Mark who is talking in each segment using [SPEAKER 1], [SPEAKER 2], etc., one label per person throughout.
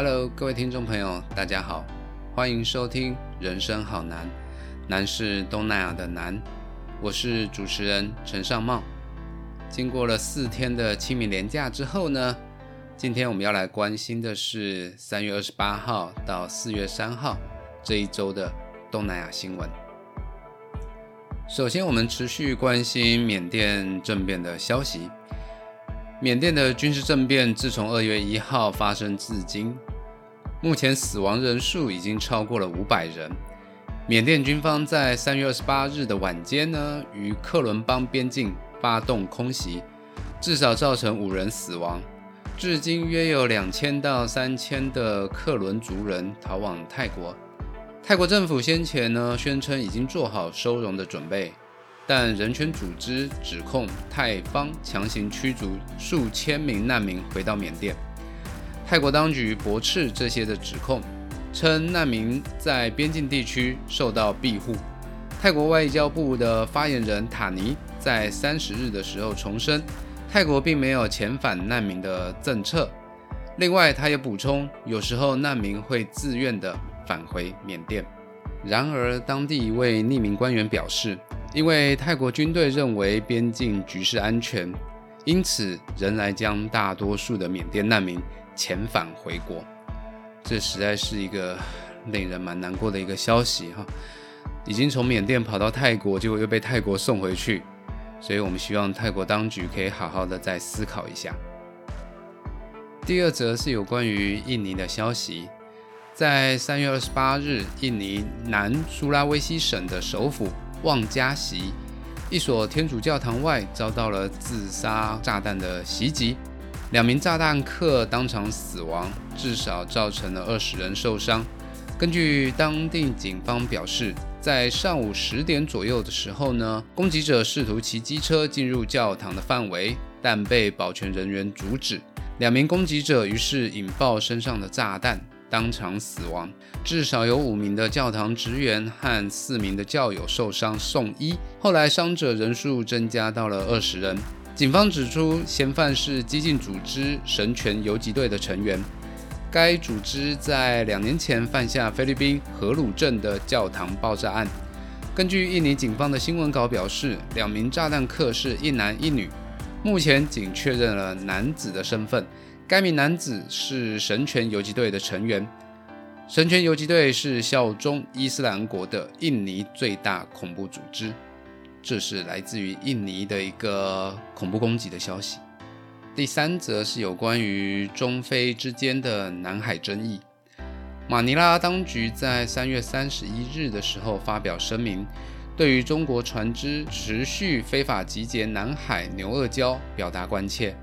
[SPEAKER 1] Hello，各位听众朋友，大家好，欢迎收听《人生好难》，难是东南亚的难。我是主持人陈尚茂。经过了四天的清明连假之后呢，今天我们要来关心的是三月二十八号到四月三号这一周的东南亚新闻。首先，我们持续关心缅甸政变的消息。缅甸的军事政变自从二月一号发生至今，目前死亡人数已经超过了五百人。缅甸军方在三月二十八日的晚间呢，于克伦邦边境发动空袭，至少造成五人死亡。至今约有两千到三千的克伦族人逃往泰国。泰国政府先前呢宣称已经做好收容的准备。但人权组织指控泰方强行驱逐数千名难民回到缅甸。泰国当局驳斥这些的指控，称难民在边境地区受到庇护。泰国外交部的发言人塔尼在三十日的时候重申，泰国并没有遣返难民的政策。另外，他也补充，有时候难民会自愿的返回缅甸。然而，当地一位匿名官员表示。因为泰国军队认为边境局势安全，因此仍然将大多数的缅甸难民遣返回国。这实在是一个令人蛮难过的一个消息哈！已经从缅甸跑到泰国，结果又被泰国送回去，所以我们希望泰国当局可以好好的再思考一下。第二则是有关于印尼的消息，在三月二十八日，印尼南苏拉威西省的首府。旺加席一所天主教堂外遭到了自杀炸弹的袭击，两名炸弹客当场死亡，至少造成了二十人受伤。根据当地警方表示，在上午十点左右的时候呢，攻击者试图骑机车进入教堂的范围，但被保全人员阻止。两名攻击者于是引爆身上的炸弹。当场死亡，至少有五名的教堂职员和四名的教友受伤送医。后来伤者人数增加到了二十人。警方指出，嫌犯是激进组织神权游击队的成员。该组织在两年前犯下菲律宾荷鲁镇的教堂爆炸案。根据印尼警方的新闻稿表示，两名炸弹客是一男一女，目前仅确认了男子的身份。该名男子是神权游击队的成员。神权游击队是效忠伊斯兰国的印尼最大恐怖组织。这是来自于印尼的一个恐怖攻击的消息。第三则是有关于中非之间的南海争议。马尼拉当局在三月三十一日的时候发表声明，对于中国船只持续非法集结南海牛轭礁表达关切。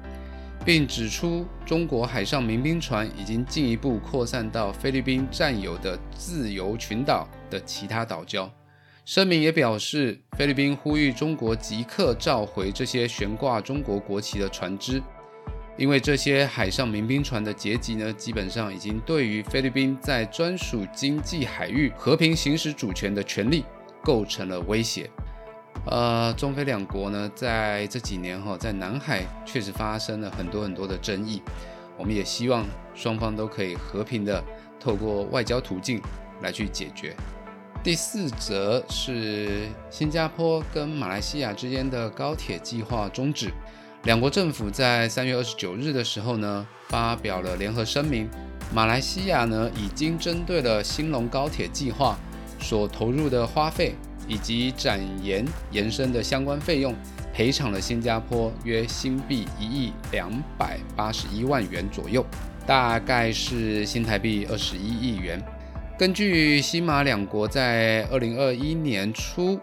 [SPEAKER 1] 并指出，中国海上民兵船已经进一步扩散到菲律宾占有的自由群岛的其他岛礁。声明也表示，菲律宾呼吁中国即刻召回这些悬挂中国国旗的船只，因为这些海上民兵船的结集呢，基本上已经对于菲律宾在专属经济海域和平行使主权的权利构成了威胁。呃，中非两国呢，在这几年哈，在南海确实发生了很多很多的争议。我们也希望双方都可以和平的透过外交途径来去解决。第四则是新加坡跟马来西亚之间的高铁计划终止，两国政府在三月二十九日的时候呢，发表了联合声明。马来西亚呢，已经针对了兴隆高铁计划所投入的花费。以及展延延伸的相关费用，赔偿了新加坡约新币一亿两百八十一万元左右，大概是新台币二十一亿元。根据西马两国在二零二一年初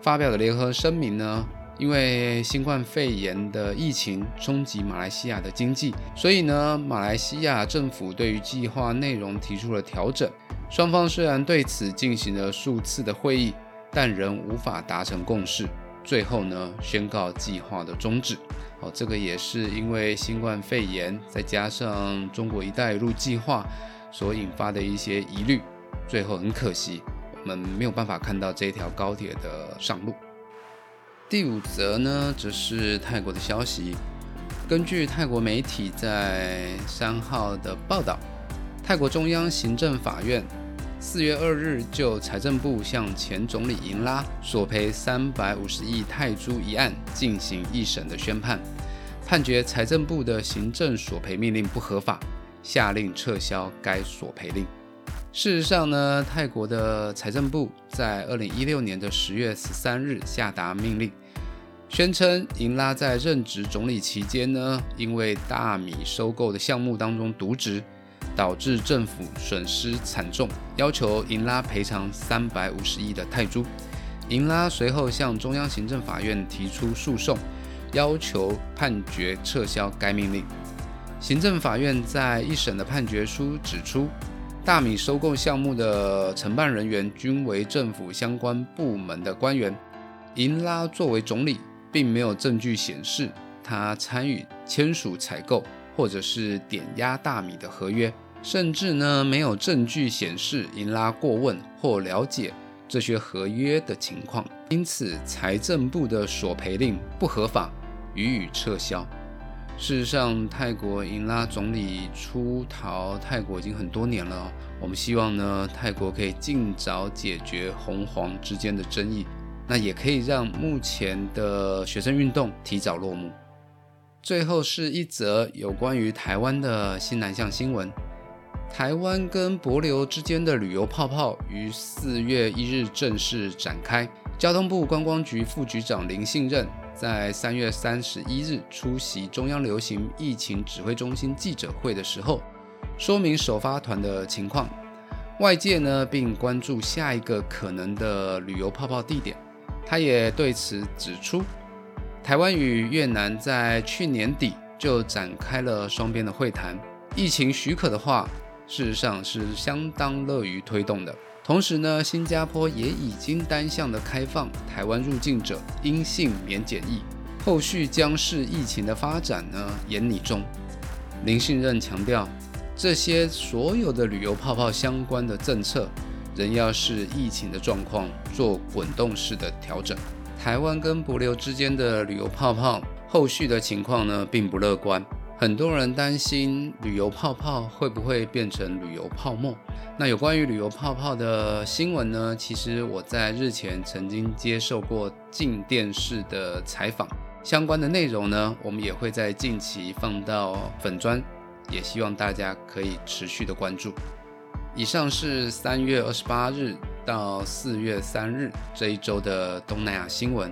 [SPEAKER 1] 发表的联合声明呢，因为新冠肺炎的疫情冲击马来西亚的经济，所以呢，马来西亚政府对于计划内容提出了调整。双方虽然对此进行了数次的会议。但仍无法达成共识，最后呢宣告计划的终止。哦，这个也是因为新冠肺炎，再加上中国“一带一路”计划所引发的一些疑虑，最后很可惜，我们没有办法看到这条高铁的上路。第五则呢，则是泰国的消息。根据泰国媒体在三号的报道，泰国中央行政法院四月二日就财政部向前总理英拉索赔三百五十亿泰铢一案进行一审的宣判，判决财政部的行政索赔命令不合法，下令撤销该索赔令。事实上呢，泰国的财政部在二零一六年的十月十三日下达命令。宣称，银拉在任职总理期间呢，因为大米收购的项目当中渎职，导致政府损失惨重，要求银拉赔偿三百五十亿的泰铢。银拉随后向中央行政法院提出诉讼，要求判决撤销该命令。行政法院在一审的判决书指出，大米收购项目的承办人员均为政府相关部门的官员，银拉作为总理。并没有证据显示他参与签署采购或者是点压大米的合约，甚至呢没有证据显示银拉过问或了解这些合约的情况，因此财政部的索赔令不合法，予以撤销。事实上，泰国银拉总理出逃泰国已经很多年了，我们希望呢泰国可以尽早解决红黄之间的争议。那也可以让目前的学生运动提早落幕。最后是一则有关于台湾的新南向新闻：台湾跟博流之间的旅游泡泡于四月一日正式展开。交通部观光局副局长林信任在三月三十一日出席中央流行疫情指挥中心记者会的时候，说明首发团的情况。外界呢，并关注下一个可能的旅游泡泡地点。他也对此指出，台湾与越南在去年底就展开了双边的会谈，疫情许可的话，事实上是相当乐于推动的。同时呢，新加坡也已经单向的开放台湾入境者阴性免检疫，后续将视疫情的发展呢严拟中。林信任强调，这些所有的旅游泡泡相关的政策。仍要视疫情的状况做滚动式的调整。台湾跟帛琉之间的旅游泡泡后续的情况呢，并不乐观。很多人担心旅游泡泡会不会变成旅游泡沫。那有关于旅游泡泡的新闻呢？其实我在日前曾经接受过进电视的采访，相关的内容呢，我们也会在近期放到粉砖，也希望大家可以持续的关注。以上是三月二十八日到四月三日这一周的东南亚新闻。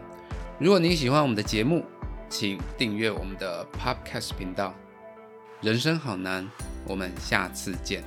[SPEAKER 1] 如果您喜欢我们的节目，请订阅我们的 Podcast 频道。人生好难，我们下次见。